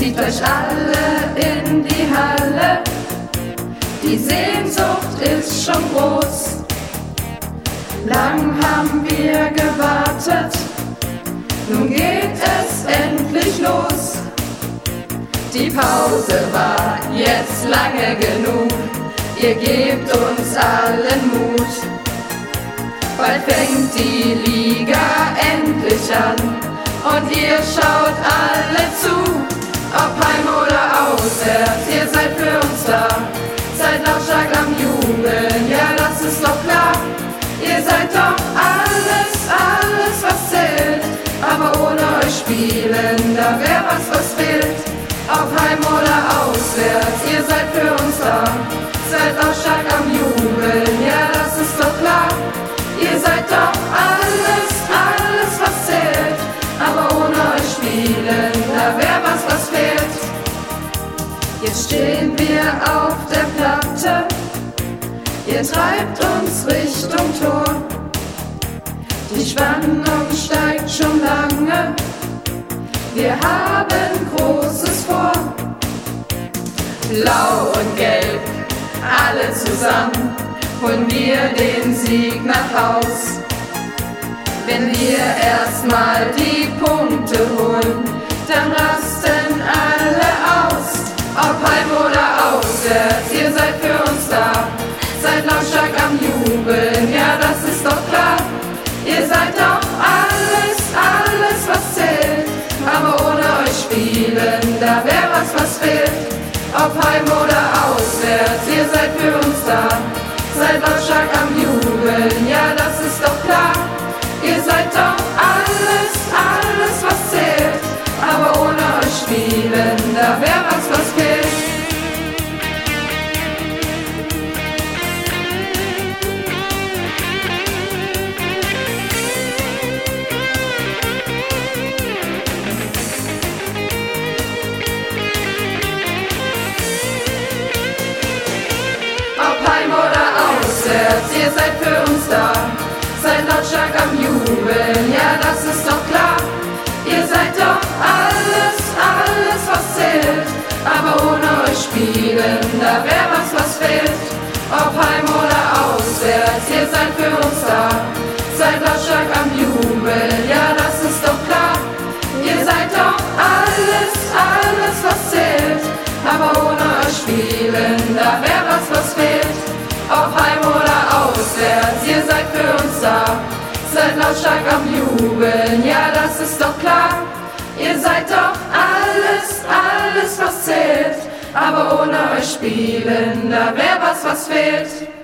Zieht euch alle in die Halle, die Sehnsucht ist schon groß. Lang haben wir gewartet, nun geht es endlich los. Die Pause war jetzt lange genug, ihr gebt uns allen Mut. Bald fängt die Liga endlich an und ihr schaut alle zu, Ja das ist doch klar, ihr seid doch alles, alles was zählt, aber ohne euch spielen, da wär was was fehlt, ob heim oder auswärts, ihr seid für uns da, seid lautstark am Jubeln, ja das ist doch klar, ihr seid doch alles, alles was zählt, aber ohne euch spielen, da wär was, was fehlt. Jetzt stehen wir auf der Platte, ihr treibt uns Richtung Tor. Die Spannung steigt schon lange, wir haben Großes vor. Blau und Gelb, alle zusammen, holen wir den Sieg nach Haus. Wenn wir erstmal die Punkte holen, dann da. Seid lautstark auswärts, ihr seid für uns da. Seid lautstark am Jubeln, ja das ist doch klar. Ihr seid doch alles, alles was zählt. Aber ohne euch spielen, da zählt. Aber ohne euch spielen, da wär was was fehlt.